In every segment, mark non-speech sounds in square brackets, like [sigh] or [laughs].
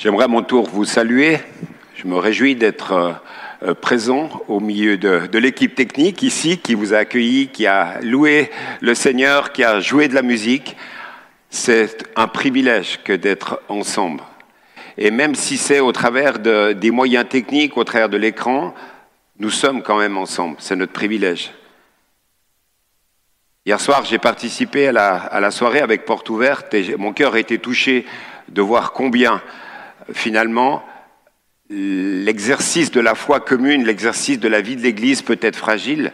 J'aimerais à mon tour vous saluer. Je me réjouis d'être euh, présent au milieu de, l'équipe technique ici qui vous a accueilli, qui a loué le Seigneur, qui a joué de la musique. C'est un privilège que d'être ensemble. Et même si c'est au travers de, des moyens techniques, au travers de l'écran, nous sommes quand même ensemble. C'est notre privilège. Hier soir, j'ai participé à la, soirée avec Porte Ouverte et mon cœur a été touché de voir combien, finalement, l'exercice de la foi commune, l'exercice de la vie de l'Église peut être fragile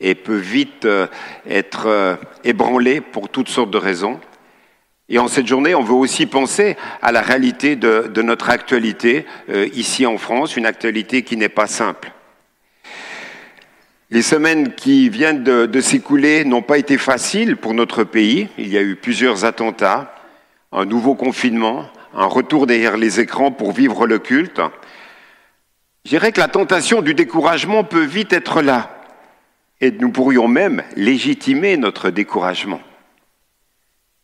et peut vite euh, être euh, ébranlé pour toutes sortes de raisons. Et en cette journée, on veut aussi penser à la réalité de, notre actualité euh, ici en France, une actualité qui n'est pas simple. Les semaines qui viennent de s'écouler n'ont pas été faciles pour notre pays. Il y a eu plusieurs attentats, un nouveau confinement, un retour derrière les écrans pour vivre le culte. Je dirais que la tentation du découragement peut vite être là, et nous pourrions même légitimer notre découragement.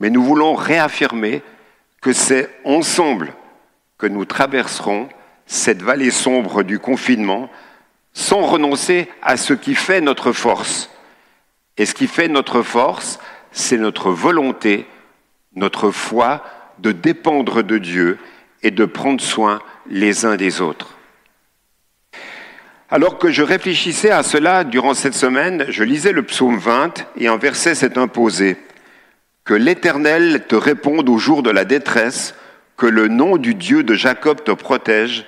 Mais nous voulons réaffirmer que c'est ensemble que nous traverserons cette vallée sombre du confinement sans renoncer à ce qui fait notre force. Et ce qui fait notre force, c'est notre volonté, notre foi de dépendre de Dieu et de prendre soin les uns des autres. Alors que je réfléchissais à cela durant cette semaine, je lisais le psaume 20 et un verset s'est imposé. Que l'Éternel te réponde au jour de la détresse, que le nom du Dieu de Jacob te protège,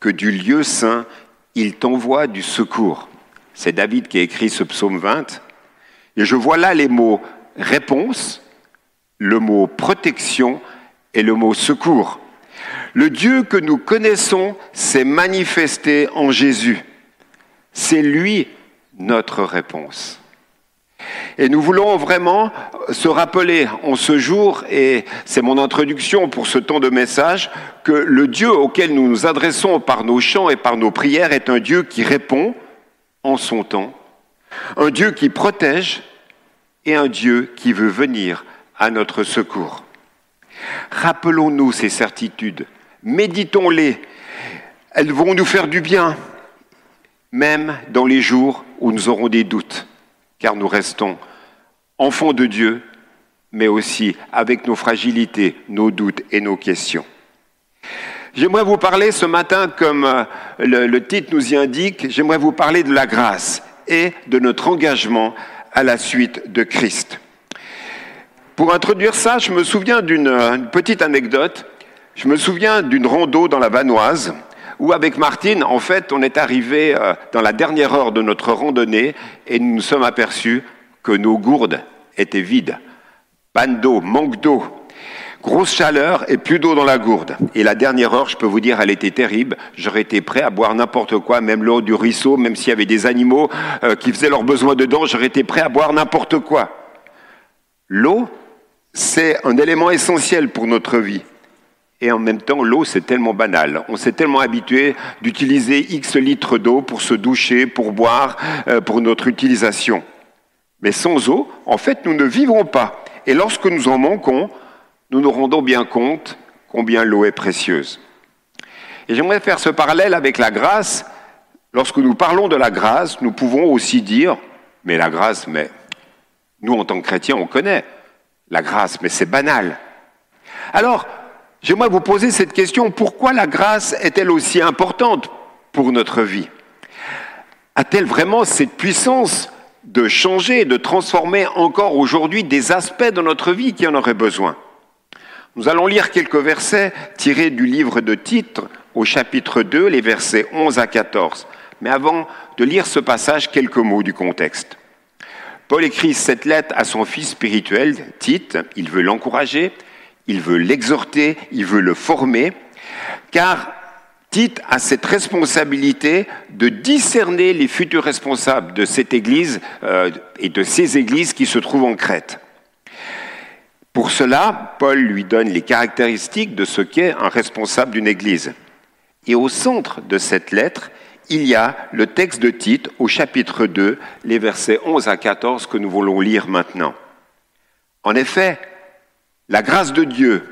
que du lieu saint il t'envoie du secours. C'est David qui a écrit ce psaume 20. Et je vois là les mots réponse, le mot protection et le mot secours. Le Dieu que nous connaissons s'est manifesté en Jésus. C'est lui notre réponse. Et nous voulons vraiment se rappeler en ce jour, et c'est mon introduction pour ce temps de message, que le Dieu auquel nous nous adressons par nos chants et par nos prières est un Dieu qui répond en son temps, un Dieu qui protège et un Dieu qui veut venir à notre secours. Rappelons-nous ces certitudes, méditons-les, elles vont nous faire du bien, même dans les jours où nous aurons des doutes, car nous restons enfants de Dieu, mais aussi avec nos fragilités, nos doutes et nos questions. J'aimerais vous parler ce matin, comme euh, le, le titre nous y indique, j'aimerais vous parler de la grâce et de notre engagement à la suite de Christ. Pour introduire ça, je me souviens d'une petite anecdote. Je me souviens d'une rando dans la Vanoise où avec Martine, en fait, on est arrivé euh, dans la dernière heure de notre randonnée et nous nous sommes aperçus que nos gourdes étaient vides. Panne d'eau, manque d'eau, grosse chaleur et plus d'eau dans la gourde. Et la dernière heure, je peux vous dire, elle était terrible. J'aurais été prêt à boire n'importe quoi, même l'eau du ruisseau, même s'il y avait des animaux euh, qui faisaient leurs besoins dedans, j'aurais été prêt à boire n'importe quoi. L'eau, c'est un élément essentiel pour notre vie. Et en même temps, l'eau, c'est tellement banal. On s'est tellement habitué d'utiliser X litres d'eau pour se doucher, pour boire, euh, pour notre utilisation. Mais sans eau, en fait, nous ne vivrons pas. Et lorsque nous en manquons, nous nous rendons bien compte combien l'eau est précieuse. Et j'aimerais faire ce parallèle avec la grâce. Lorsque nous parlons de la grâce, nous pouvons aussi dire, mais la grâce, mais nous, en tant que chrétiens, on connaît la grâce, mais c'est banal. Alors, J'aimerais vous poser cette question, pourquoi la grâce est-elle aussi importante pour notre vie? A-t-elle vraiment cette puissance de changer, de transformer encore aujourd'hui des aspects de notre vie qui en auraient besoin? Nous allons lire quelques versets tirés du livre de Titre au chapitre 2, les versets 11 à 14. Mais avant de lire ce passage, quelques mots du contexte. Paul écrit cette lettre à son fils spirituel, Tite, il veut l'encourager, il veut l'exhorter, il veut le former, car Tite a cette responsabilité de discerner les futurs responsables de cette Église euh, et de ces églises qui se trouvent en Crète. Pour cela, Paul lui donne les caractéristiques de ce qu'est un responsable d'une Église. Et au centre de cette lettre, il y a le texte de Tite au chapitre 2, les versets 11 à 14 que nous voulons lire maintenant. En effet, la grâce de Dieu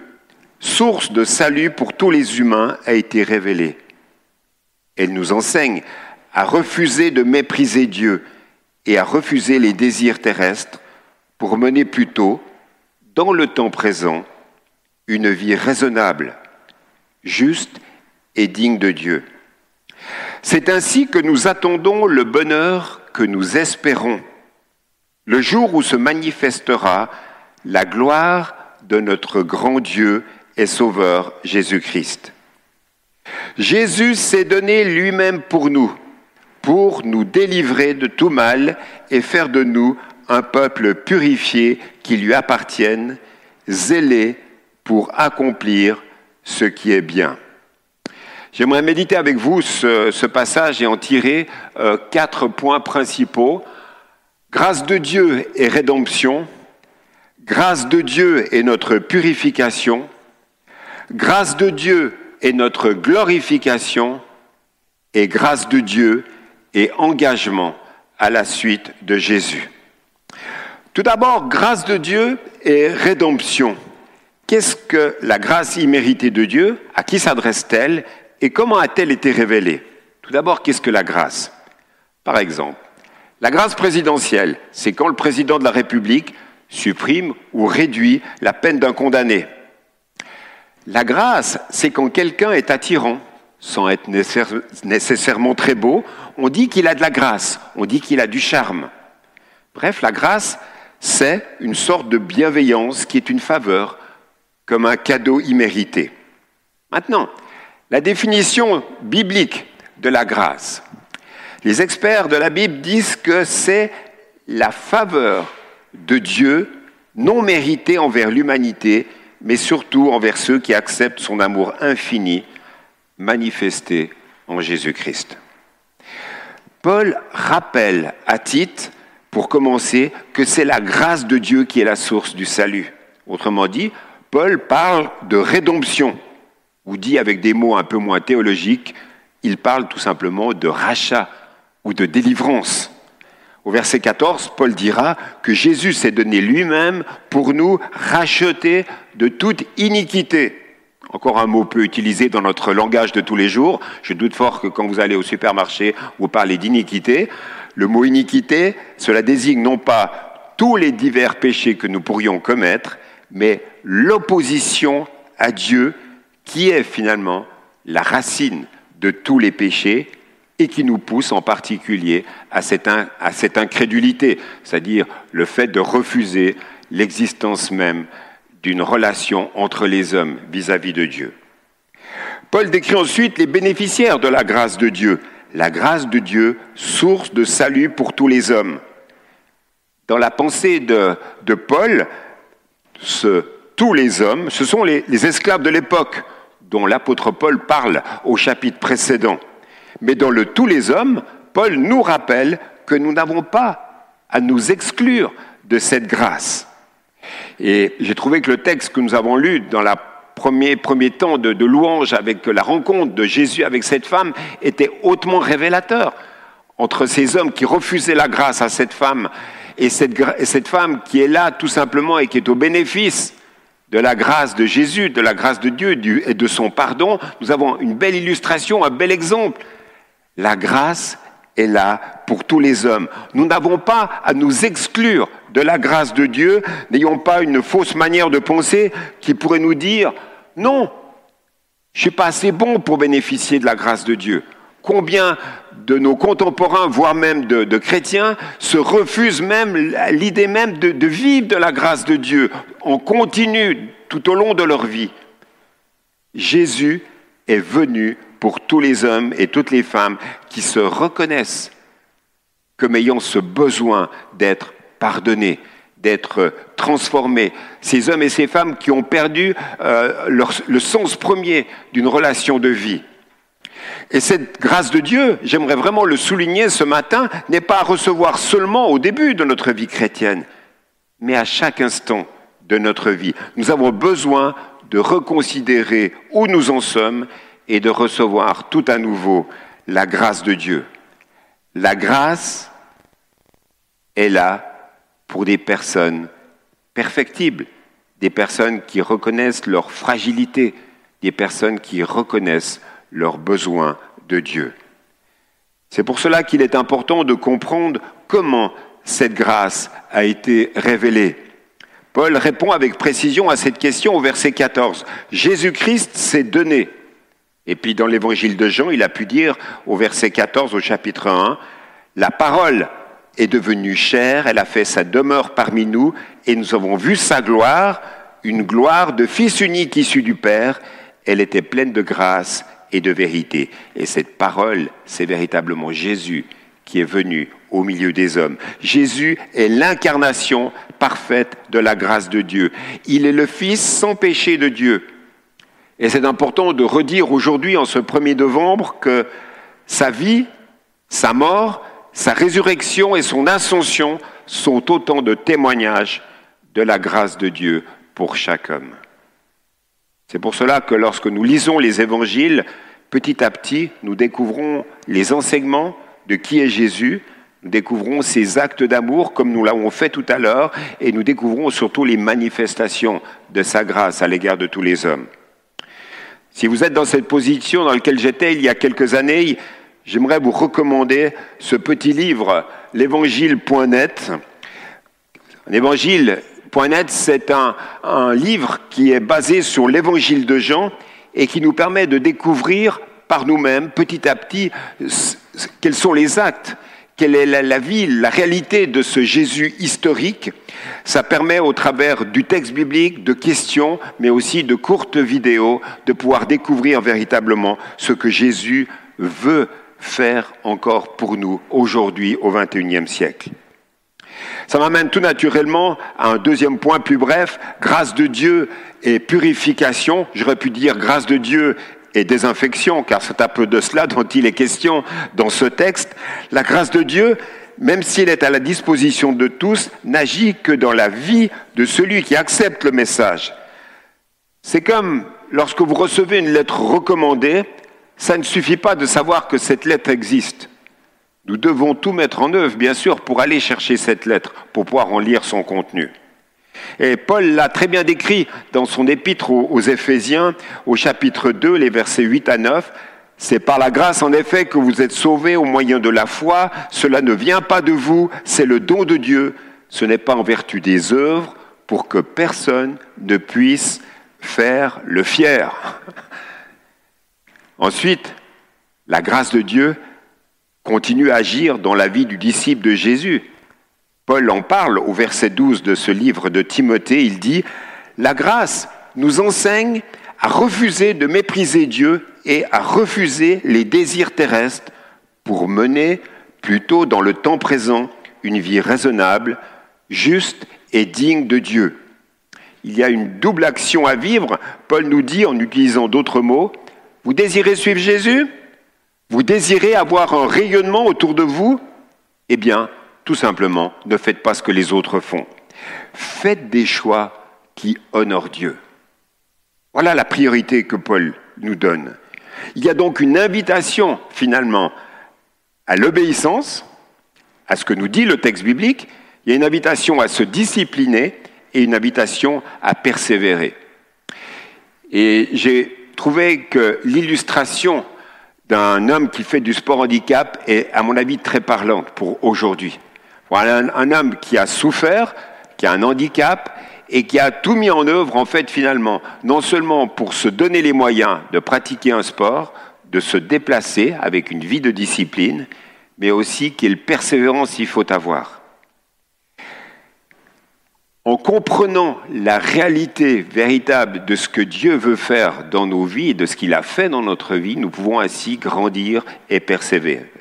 source de salut pour tous les humains, a été révélée. Elle nous enseigne à refuser de mépriser Dieu et à refuser les désirs terrestres pour mener plutôt, dans le temps présent, une vie raisonnable, juste et digne de Dieu. C'est ainsi que nous attendons le bonheur que nous espérons, le jour où se manifestera la gloire de notre grand Dieu et Sauveur Jésus-Christ. Jésus s'est donné lui-même pour nous, pour nous délivrer de tout mal et faire de nous un peuple purifié qui lui appartienne, zélé pour accomplir ce qui est bien. J'aimerais méditer avec vous ce, passage et en tirer euh, quatre points principaux. Grâce de Dieu et rédemption, grâce de Dieu et notre purification, grâce de Dieu et notre glorification, et grâce de Dieu et engagement à la suite de Jésus. Tout d'abord, grâce de Dieu et rédemption. Qu'est-ce que la grâce imméritée de Dieu? À qui s'adresse-t-elle? Et comment a-t-elle été révélée Tout d'abord, qu'est-ce que la grâce Par exemple, la grâce présidentielle, c'est quand le président de la République supprime ou réduit la peine d'un condamné. La grâce, c'est quand quelqu'un est attirant, sans être nécessairement très beau, on dit qu'il a de la grâce, on dit qu'il a du charme. Bref, la grâce, c'est une sorte de bienveillance qui est une faveur, comme un cadeau immérité. Maintenant, la définition biblique de la grâce. Les experts de la Bible disent que c'est la faveur de Dieu non méritée envers l'humanité, mais surtout envers ceux qui acceptent son amour infini manifesté en Jésus-Christ. Paul rappelle à Tite, pour commencer, que c'est la grâce de Dieu qui est la source du salut. Autrement dit, Paul parle de rédemption, ou dit avec des mots un peu moins théologiques, il parle tout simplement de rachat ou de délivrance. Au verset 14, Paul dira que Jésus s'est donné lui-même pour nous racheter de toute iniquité. Encore un mot peu utilisé dans notre langage de tous les jours. Je doute fort que quand vous allez au supermarché, vous parlez d'iniquité. Le mot iniquité, cela désigne non pas tous les divers péchés que nous pourrions commettre, mais l'opposition à Dieu qui est finalement la racine de tous les péchés et qui nous pousse en particulier à cette, incrédulité, c'est-à-dire le fait de refuser l'existence même d'une relation entre les hommes vis-à-vis de Dieu. Paul décrit ensuite les bénéficiaires de la grâce de Dieu, la grâce de Dieu, source de salut pour tous les hommes. Dans la pensée de, Paul, tous les hommes, ce sont les esclaves de l'époque dont l'apôtre Paul parle au chapitre précédent. Mais dans le tous les hommes, Paul nous rappelle que nous n'avons pas à nous exclure de cette grâce. Et j'ai trouvé que le texte que nous avons lu dans le premier, premier temps de, louange avec la rencontre de Jésus avec cette femme était hautement révélateur entre ces hommes qui refusaient la grâce à cette femme et cette, et cette femme qui est là tout simplement et qui est au bénéfice de la grâce de Jésus, de la grâce de Dieu et de son pardon. Nous avons une belle illustration, un bel exemple. La grâce est là pour tous les hommes. Nous n'avons pas à nous exclure de la grâce de Dieu, n'ayons pas une fausse manière de penser qui pourrait nous dire non, je suis pas assez bon pour bénéficier de la grâce de Dieu. Combien de nos contemporains, voire même de, chrétiens, se refusent même l'idée même de vivre de la grâce de Dieu en continu tout au long de leur vie. Jésus est venu pour tous les hommes et toutes les femmes qui se reconnaissent comme ayant ce besoin d'être pardonnés, d'être transformés. Ces hommes et ces femmes qui ont perdu euh, le sens premier d'une relation de vie. Et cette grâce de Dieu, j'aimerais vraiment le souligner ce matin, n'est pas à recevoir seulement au début de notre vie chrétienne, mais à chaque instant de notre vie. Nous avons besoin de reconsidérer où nous en sommes et de recevoir tout à nouveau la grâce de Dieu. La grâce est là pour des personnes perfectibles, des personnes qui reconnaissent leur fragilité, des personnes qui reconnaissent leurs besoins de Dieu. C'est pour cela qu'il est important de comprendre comment cette grâce a été révélée. Paul répond avec précision à cette question au verset 14. Jésus-Christ s'est donné. Et puis dans l'évangile de Jean, il a pu dire au verset 14 au chapitre 1, La parole est devenue chair, elle a fait sa demeure parmi nous, et nous avons vu sa gloire, une gloire de Fils unique issu du Père. Elle était pleine de grâce et de vérité. Et cette parole, c'est véritablement Jésus qui est venu au milieu des hommes. Jésus est l'incarnation parfaite de la grâce de Dieu. Il est le Fils sans péché de Dieu. Et c'est important de redire aujourd'hui, en ce 1er novembre, que sa vie, sa mort, sa résurrection et son ascension sont autant de témoignages de la grâce de Dieu pour chaque homme. C'est pour cela que lorsque nous lisons les évangiles, petit à petit, nous découvrons les enseignements de qui est Jésus, nous découvrons ses actes d'amour comme nous l'avons fait tout à l'heure, et nous découvrons surtout les manifestations de sa grâce à l'égard de tous les hommes. Si vous êtes dans cette position dans laquelle j'étais il y a quelques années, j'aimerais vous recommander ce petit livre, l'évangile.net. L'évangile.net, c'est un, un livre qui est basé sur l'évangile de Jean et qui nous permet de découvrir par nous-mêmes, petit à petit, quels sont les actes, quelle est la, vie, la réalité de ce Jésus historique. Ça permet, au travers du texte biblique, de questions, mais aussi de courtes vidéos, de pouvoir découvrir véritablement ce que Jésus veut faire encore pour nous aujourd'hui au XXIe siècle. Ça m'amène tout naturellement à un deuxième point plus bref, grâce de Dieu et purification. J'aurais pu dire grâce de Dieu et désinfection, car c'est un peu de cela dont il est question dans ce texte. La grâce de Dieu, même s'il est à la disposition de tous, n'agit que dans la vie de celui qui accepte le message. C'est comme lorsque vous recevez une lettre recommandée, ça ne suffit pas de savoir que cette lettre existe. Nous devons tout mettre en œuvre, bien sûr, pour aller chercher cette lettre, pour pouvoir en lire son contenu. Et Paul l'a très bien décrit dans son épître aux Éphésiens, au chapitre 2, les versets 8 à 9. C'est par la grâce, en effet, que vous êtes sauvés au moyen de la foi. Cela ne vient pas de vous, c'est le don de Dieu. Ce n'est pas en vertu des œuvres pour que personne ne puisse faire le fier. [laughs] Ensuite, la grâce de Dieu continue à agir dans la vie du disciple de Jésus. Paul en parle au verset 12 de ce livre de Timothée. Il dit, La grâce nous enseigne à refuser de mépriser Dieu et à refuser les désirs terrestres pour mener plutôt dans le temps présent une vie raisonnable, juste et digne de Dieu. Il y a une double action à vivre. Paul nous dit, en utilisant d'autres mots, vous désirez suivre Jésus? Vous désirez avoir un rayonnement autour de vous? Eh bien, tout simplement, ne faites pas ce que les autres font. Faites des choix qui honorent Dieu. Voilà la priorité que Paul nous donne. Il y a donc une invitation finalement à l'obéissance, à ce que nous dit le texte biblique, il y a une invitation à se discipliner et une invitation à persévérer. Et j'ai trouvé que l'illustration d'un homme qui fait du sport handicap est, à mon avis, très parlante pour aujourd'hui. Voilà un, homme qui a souffert, qui a un handicap et qui a tout mis en œuvre, en fait, finalement, non seulement pour se donner les moyens de pratiquer un sport, de se déplacer avec une vie de discipline, mais aussi quelle persévérance il faut avoir. En comprenant la réalité véritable de ce que Dieu veut faire dans nos vies et de ce qu'il a fait dans notre vie, nous pouvons ainsi grandir et persévérer.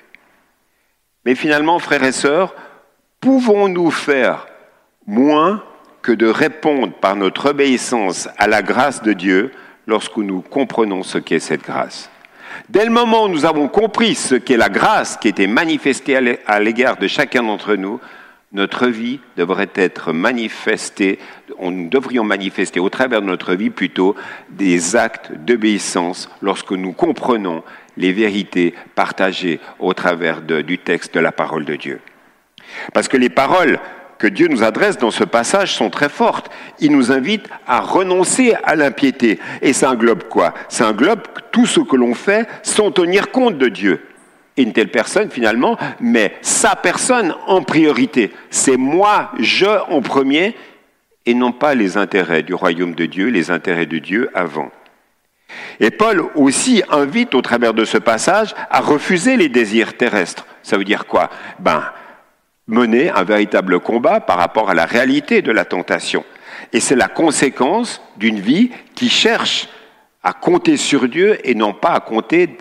Mais finalement, frères et sœurs, Pouvons-nous faire moins que de répondre par notre obéissance à la grâce de Dieu lorsque nous comprenons ce qu'est cette grâce? Dès le moment où nous avons compris ce qu'est la grâce qui était manifestée à l'égard de chacun d'entre nous, notre vie devrait être manifestée, nous devrions manifester au travers de notre vie plutôt des actes d'obéissance lorsque nous comprenons les vérités partagées au travers du texte de la parole de Dieu. Parce que les paroles que Dieu nous adresse dans ce passage sont très fortes. Il nous invite à renoncer à l'impiété. Et ça englobe quoi? Ça englobe tout ce que l'on fait sans tenir compte de Dieu. Et une telle personne, finalement, met sa personne en priorité. C'est moi, je en premier, et non pas les intérêts du royaume de Dieu, les intérêts de Dieu avant. Et Paul aussi invite au travers de ce passage à refuser les désirs terrestres. Ça veut dire quoi? Ben, mener un véritable combat par rapport à la réalité de la tentation. Et c'est la conséquence d'une vie qui cherche à compter sur Dieu et non pas à compter,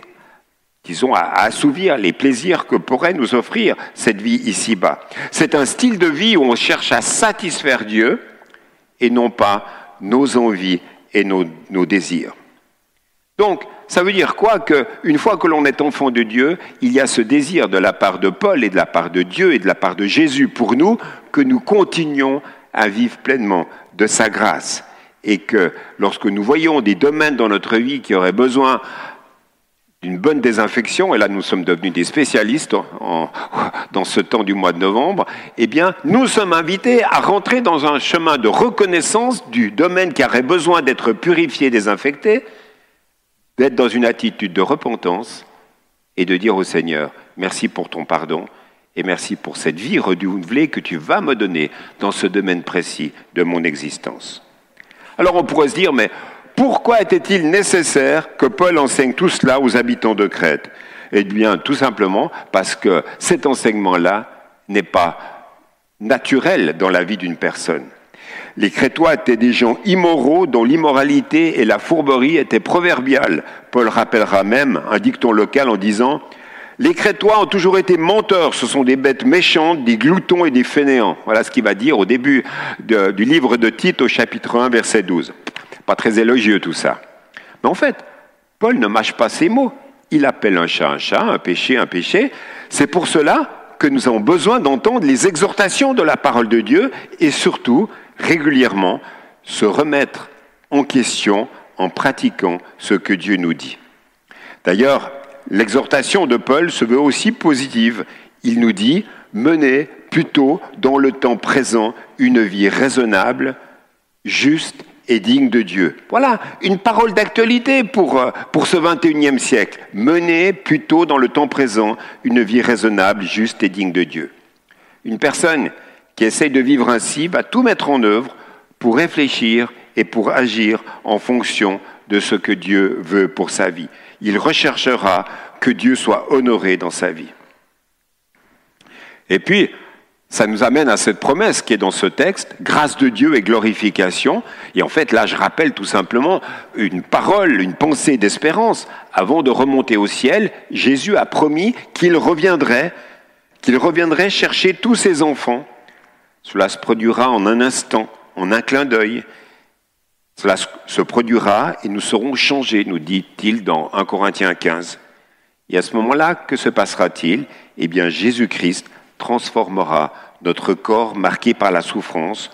disons, à assouvir les plaisirs que pourrait nous offrir cette vie ici-bas. C'est un style de vie où on cherche à satisfaire Dieu et non pas nos envies et nos, nos désirs. Donc, ça veut dire quoi Qu'une fois que l'on est enfant de Dieu, il y a ce désir de la part de Paul et de la part de Dieu et de la part de Jésus pour nous que nous continuions à vivre pleinement de sa grâce. Et que lorsque nous voyons des domaines dans notre vie qui auraient besoin d'une bonne désinfection, et là nous sommes devenus des spécialistes [laughs] dans ce temps du mois de novembre, eh bien nous sommes invités à rentrer dans un chemin de reconnaissance du domaine qui aurait besoin d'être purifié, désinfecté, d'être dans une attitude de repentance et de dire au Seigneur, merci pour ton pardon et merci pour cette vie renouvelée que tu vas me donner dans ce domaine précis de mon existence. Alors on pourrait se dire, mais pourquoi était-il nécessaire que Paul enseigne tout cela aux habitants de Crète? Eh bien, tout simplement parce que cet enseignement-là n'est pas naturel dans la vie d'une personne. Les Crétois étaient des gens immoraux dont l'immoralité et la fourberie étaient proverbiales. Paul rappellera même un dicton local en disant Les Crétois ont toujours été menteurs, ce sont des bêtes méchantes, des gloutons et des fainéants. Voilà ce qu'il va dire au début du livre de Tite au chapitre 1, verset 12. Pas très élogieux tout ça. Mais en fait, Paul ne mâche pas ses mots. Il appelle un chat un chat, un péché un péché. C'est pour cela que nous avons besoin d'entendre les exhortations de la parole de Dieu et surtout régulièrement se remettre en question en pratiquant ce que Dieu nous dit. D'ailleurs, l'exhortation de Paul se veut aussi positive. Il nous dit, menez plutôt dans le temps présent une vie raisonnable, juste et digne de Dieu. Voilà une parole d'actualité pour, euh, pour ce 21e siècle. Menez plutôt dans le temps présent une vie raisonnable, juste et digne de Dieu. Une personne qui essaye de vivre ainsi va tout mettre en œuvre pour réfléchir et pour agir en fonction de ce que Dieu veut pour sa vie. Il recherchera que Dieu soit honoré dans sa vie. Et puis, ça nous amène à cette promesse qui est dans ce texte, grâce de Dieu et glorification. Et en fait, là, je rappelle tout simplement une parole, une pensée d'espérance. Avant de remonter au ciel, Jésus a promis qu'il reviendrait, qu'il reviendrait chercher tous ses enfants cela se produira en un instant, en un clin d'œil. Cela se produira et nous serons changés, nous dit-il dans 1 Corinthiens 15. Et à ce moment-là, que se passera-t-il? Eh bien, Jésus-Christ transformera notre corps marqué par la souffrance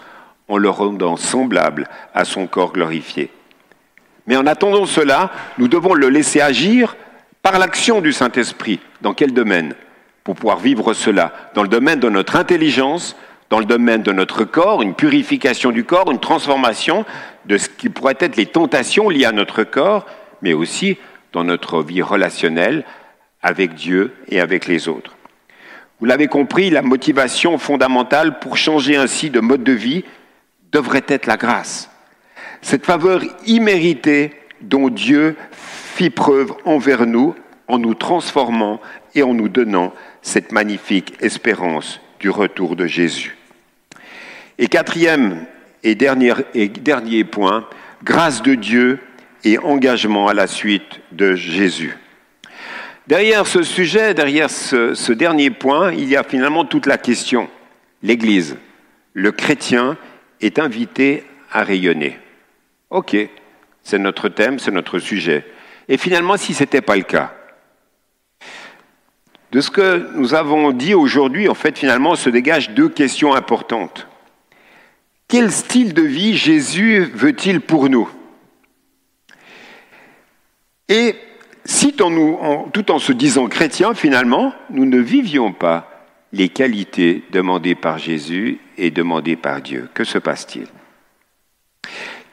en le rendant semblable à son corps glorifié. Mais en attendant cela, nous devons le laisser agir par l'action du Saint-Esprit. Dans quel domaine? Pour pouvoir vivre cela Dans le domaine de notre intelligence, dans le domaine de notre corps, une purification du corps, une transformation de ce qui pourrait être les tentations liées à notre corps, mais aussi dans notre vie relationnelle avec Dieu et avec les autres. Vous l'avez compris, la motivation fondamentale pour changer ainsi de mode de vie devrait être la grâce. Cette faveur imméritée dont Dieu fit preuve envers nous en nous transformant et en nous donnant cette magnifique espérance du retour de Jésus. Et quatrième et dernier, et dernier point, grâce de Dieu et engagement à la suite de Jésus. Derrière ce sujet, derrière ce, ce, dernier point, il y a finalement toute la question. L'Église, le chrétien est invité à rayonner. Ok, c'est notre thème, c'est notre sujet. Et finalement, si ce n'était pas le cas, de ce que nous avons dit aujourd'hui, en fait, finalement, se dégagent deux questions importantes. Quel style de vie Jésus veut-il pour nous? Et si tout en se disant chrétien, finalement, nous ne vivions pas les qualités demandées par Jésus et demandées par Dieu. Que se passe-t-il?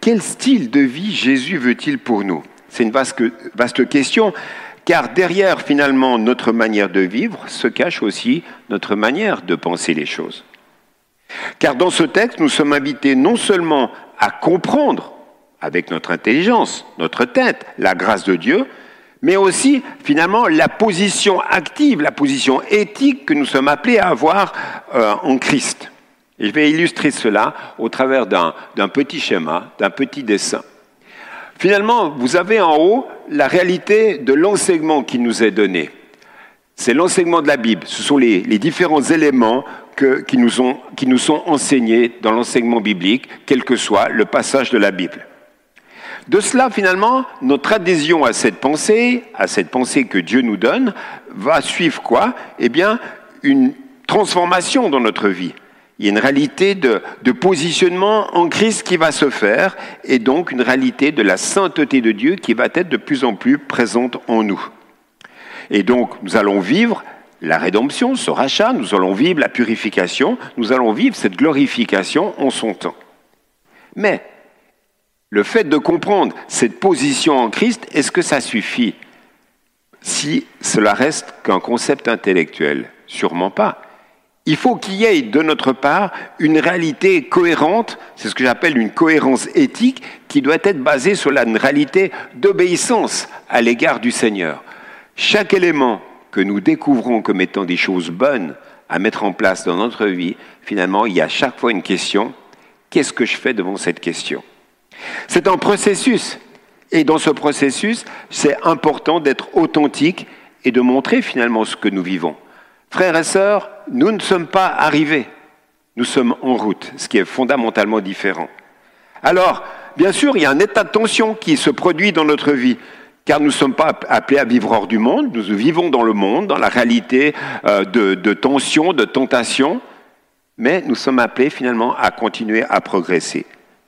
Quel style de vie Jésus veut-il pour nous? C'est une vaste, vaste question, car derrière finalement notre manière de vivre se cache aussi notre manière de penser les choses. Car dans ce texte, nous sommes invités non seulement à comprendre avec notre intelligence, notre tête, la grâce de Dieu, mais aussi finalement la position active, la position éthique que nous sommes appelés à avoir euh, en Christ. Et je vais illustrer cela au travers d'un petit schéma, d'un petit dessin. Finalement, vous avez en haut la réalité de l'enseignement qui nous est donné. C'est l'enseignement de la Bible. Ce sont les, différents éléments qui, nous sont enseignés dans l'enseignement biblique, quel que soit le passage de la Bible. De cela, finalement, notre adhésion à cette pensée, à cette pensée que Dieu nous donne, va suivre quoi? Eh bien, une transformation dans notre vie. Il y a une réalité de, de, positionnement en Christ qui va se faire, et donc une réalité de la sainteté de Dieu qui va être de plus en plus présente en nous. Et donc, nous allons vivre la rédemption, ce rachat, nous allons vivre la purification, nous allons vivre cette glorification en son temps. Mais le fait de comprendre cette position en Christ, est-ce que ça suffit? Si cela reste qu'un concept intellectuel? Sûrement pas. Il faut qu'il y ait de notre part une réalité cohérente, c'est ce que j'appelle une cohérence éthique, qui doit être basée sur la réalité d'obéissance à l'égard du Seigneur. Chaque élément que nous découvrons comme étant des choses bonnes à mettre en place dans notre vie, finalement, il y a chaque fois une question. Qu'est-ce que je fais devant cette question? C'est un processus. Et dans ce processus, c'est important d'être authentique et de montrer finalement ce que nous vivons. Frères et sœurs, nous ne sommes pas arrivés. Nous sommes en route, ce qui est fondamentalement différent. Alors, bien sûr, il y a un état de tension qui se produit dans notre vie, car nous ne sommes pas appelés à vivre hors du monde, nous vivons dans le monde, dans la réalité euh, de, de tension, de tentation, mais nous sommes appelés finalement à continuer à progresser.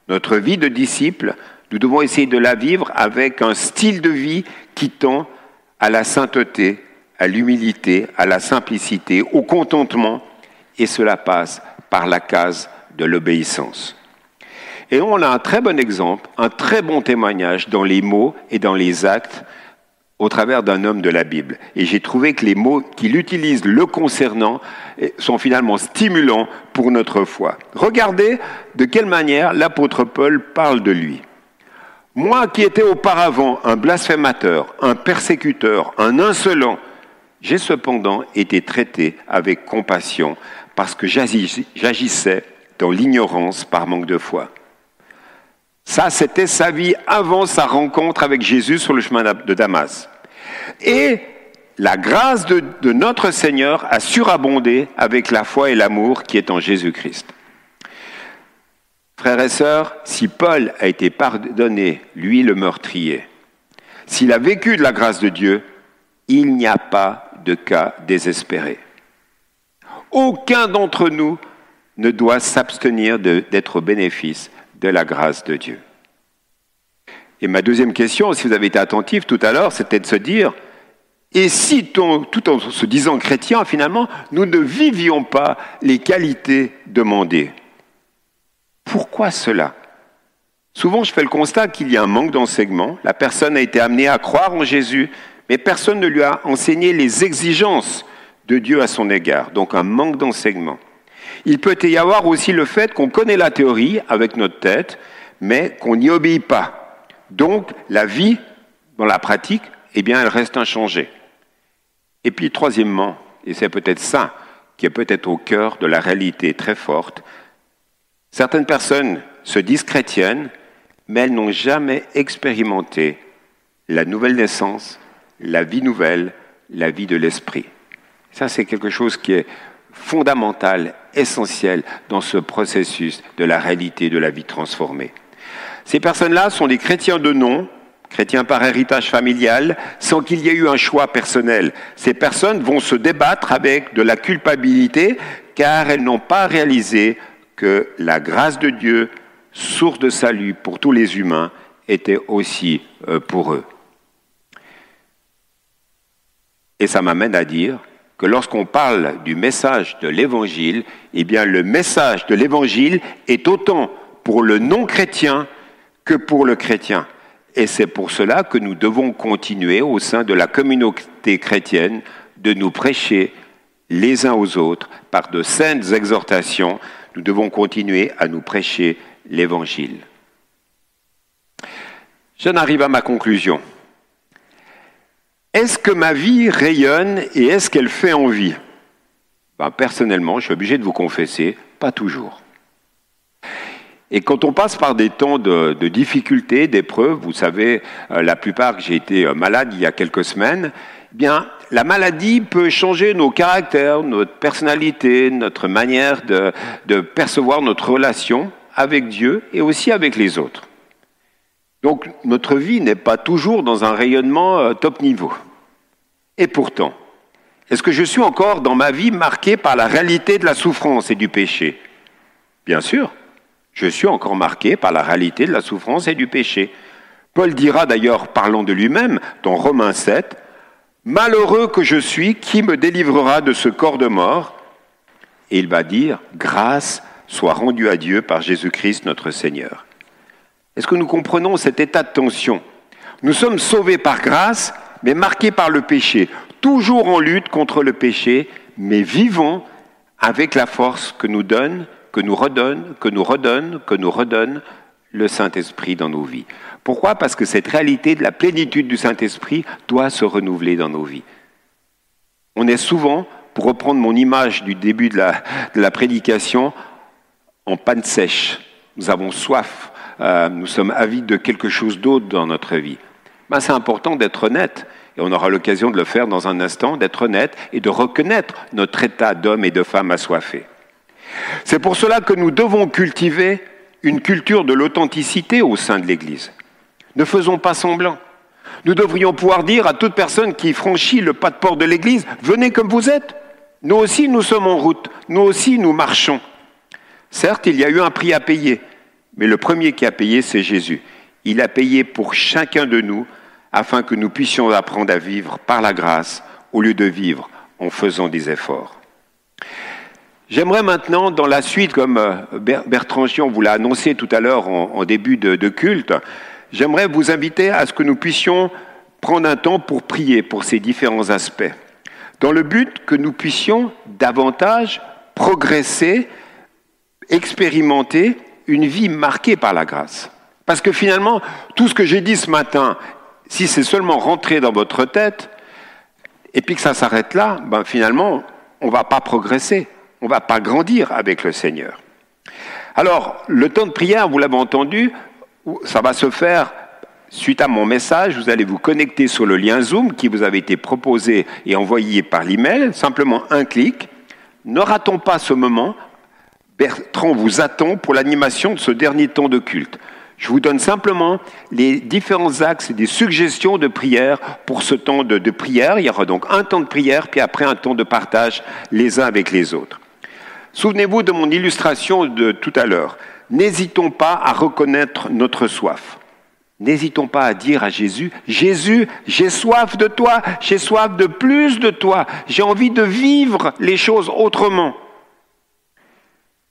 Notre vie de disciple, nous devons essayer de la vivre avec un style de vie qui tend à la sainteté, à l'humilité, à la simplicité, au contentement, et cela passe par la case de l'obéissance. Et on a un très bon exemple, un très bon témoignage dans les mots et dans les actes au travers d'un homme de la Bible. Et j'ai trouvé que les mots qu'il utilise le concernant sont finalement stimulants pour notre foi. Regardez de quelle manière l'apôtre Paul parle de lui. Moi qui étais auparavant un blasphémateur, un persécuteur, un insolent, j'ai cependant été traité avec compassion parce que j'agissais dans l'ignorance par manque de foi. Ça, c'était sa vie avant sa rencontre avec Jésus sur le chemin de Damas. Et la grâce de, notre Seigneur a surabondé avec la foi et l'amour qui est en Jésus-Christ. Frères et sœurs, si Paul a été pardonné, lui le meurtrier, s'il a vécu de la grâce de Dieu, il n'y a pas de cas désespéré. Aucun d'entre nous ne doit s'abstenir d'être au bénéfice de la grâce de Dieu. Et ma deuxième question, si vous avez été attentif tout à l'heure, c'était de se dire, et si tout en se disant chrétien, finalement, nous ne vivions pas les qualités demandées Pourquoi cela? Souvent, je fais le constat qu'il y a un manque d'enseignement. La personne a été amenée à croire en Jésus, mais personne ne lui a enseigné les exigences de Dieu à son égard. Donc un manque d'enseignement. Il peut y avoir aussi le fait qu'on connaît la théorie avec notre tête, mais qu'on n'y obéit pas. Donc la vie, dans la pratique, eh bien, elle reste inchangée. Et puis, troisièmement, et c'est peut-être ça qui est peut-être au cœur de la réalité très forte, certaines personnes se disent chrétiennes, mais elles n'ont jamais expérimenté la nouvelle naissance, la vie nouvelle, la vie de l'esprit. Ça, c'est quelque chose qui est fondamental, essentiel dans ce processus de la réalité de la vie transformée. Ces personnes-là sont des chrétiens de nom, chrétiens par héritage familial, sans qu'il y ait eu un choix personnel. Ces personnes vont se débattre avec de la culpabilité car elles n'ont pas réalisé que la grâce de Dieu, source de salut pour tous les humains, était aussi euh, pour eux. Et ça m'amène à dire que lorsqu'on parle du message de l'Évangile, eh le message de l'Évangile est autant pour le non-chrétien que pour le chrétien. Et c'est pour cela que nous devons continuer au sein de la communauté chrétienne de nous prêcher les uns aux autres par de saintes exhortations. Nous devons continuer à nous prêcher l'Évangile. J'en arrive à ma conclusion. Est-ce que ma vie rayonne et est-ce qu'elle fait envie? Ben, Personnellement, je suis obligé de vous confesser, pas toujours. Et quand on passe par des temps de, difficultés, d'épreuves, vous savez, euh, la plupart j'ai été euh, malade il y a quelques semaines, eh bien, la maladie peut changer nos caractères, notre personnalité, notre manière de, percevoir notre relation avec Dieu et aussi avec les autres. Donc notre vie n'est pas toujours dans un rayonnement euh, top niveau. Et pourtant, est-ce que je suis encore dans ma vie marqué par la réalité de la souffrance et du péché? Bien sûr je suis encore marqué par la réalité de la souffrance et du péché. Paul dira d'ailleurs, parlant de lui-même, dans Romains 7, Malheureux que je suis, qui me délivrera de ce corps de mort? Et il va dire, Grâce soit rendue à Dieu par Jésus-Christ notre Seigneur. Est-ce que nous comprenons cet état de tension? Nous sommes sauvés par grâce, mais marqués par le péché, toujours en lutte contre le péché, mais vivons avec la force que nous donne que nous redonne, que nous redonne, que nous redonne le Saint-Esprit dans nos vies. Pourquoi? Parce que cette réalité de la plénitude du Saint-Esprit doit se renouveler dans nos vies. On est souvent, pour reprendre mon image du début de la, prédication, en panne sèche. Nous avons soif, euh, nous sommes avides de quelque chose d'autre dans notre vie. Ben, c'est important d'être honnête, et on aura l'occasion de le faire dans un instant, d'être honnête et de reconnaître notre état d'homme et de femme assoiffés. C'est pour cela que nous devons cultiver une culture de l'authenticité au sein de l'Église. Ne faisons pas semblant. Nous devrions pouvoir dire à toute personne qui franchit le pas de porte de l'Église, venez comme vous êtes. Nous aussi, nous sommes en route. Nous aussi, nous marchons. Certes, il y a eu un prix à payer, mais le premier qui a payé, c'est Jésus. Il a payé pour chacun de nous afin que nous puissions apprendre à vivre par la grâce au lieu de vivre en faisant des efforts. J'aimerais maintenant, dans la suite, comme euh, Bertrand Gion vous l'a annoncé tout à l'heure en, début de, culte, j'aimerais vous inviter à ce que nous puissions prendre un temps pour prier pour ces différents aspects, dans le but que nous puissions davantage progresser, expérimenter une vie marquée par la grâce. Parce que finalement, tout ce que j'ai dit ce matin, si c'est seulement rentré dans votre tête, et puis que ça s'arrête là, ben finalement, on ne va pas progresser on ne va pas grandir avec le Seigneur. Alors, le temps de prière, vous l'avez entendu, ça va se faire suite à mon message. Vous allez vous connecter sur le lien Zoom qui vous avait été proposé et envoyé par l'email, simplement un clic. Ne ratons pas ce moment. Bertrand vous attend pour l'animation de ce dernier temps de culte. Je vous donne simplement les différents axes et des suggestions de prière pour ce temps de, de prière. Il y aura donc un temps de prière, puis après un temps de partage les uns avec les autres. Souvenez-vous de mon illustration de tout à l'heure. N'hésitons pas à reconnaître notre soif. N'hésitons pas à dire à Jésus, Jésus, j'ai soif de toi, j'ai soif de plus de toi, j'ai envie de vivre les choses autrement.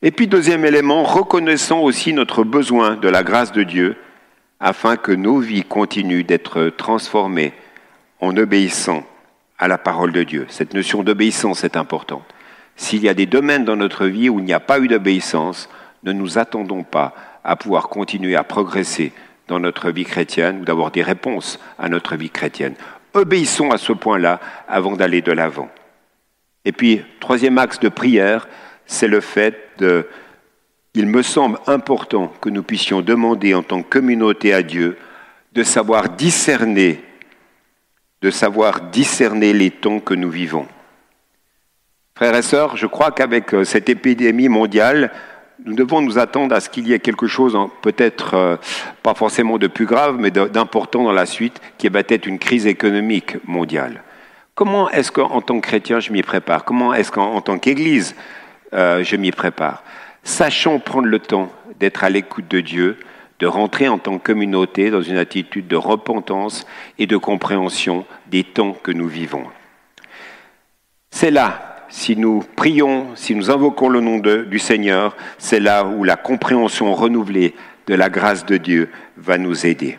Et puis deuxième élément, reconnaissons aussi notre besoin de la grâce de Dieu afin que nos vies continuent d'être transformées en obéissant à la parole de Dieu. Cette notion d'obéissance est importante. S'il y a des domaines dans notre vie où il n'y a pas eu d'obéissance, ne nous attendons pas à pouvoir continuer à progresser dans notre vie chrétienne ou d'avoir des réponses à notre vie chrétienne. Obéissons à ce point-là avant d'aller de l'avant. Et puis, troisième axe de prière, c'est le fait de... Il me semble important que nous puissions demander en tant que communauté à Dieu de savoir discerner, de savoir discerner les temps que nous vivons. Frères et sœurs, je crois qu'avec euh, cette épidémie mondiale, nous devons nous attendre à ce qu'il y ait quelque chose, peut-être euh, pas forcément de plus grave, mais d'important dans la suite, qui va être une crise économique mondiale. Comment est-ce qu'en tant que chrétien, je m'y prépare? Comment est-ce qu'en tant qu'Église, euh, je m'y prépare Sachons prendre le temps d'être à l'écoute de Dieu, de rentrer en tant que communauté dans une attitude de repentance et de compréhension des temps que nous vivons. C'est là, si nous prions, si nous invoquons le nom du Seigneur, c'est là où la compréhension renouvelée de la grâce de Dieu va nous aider.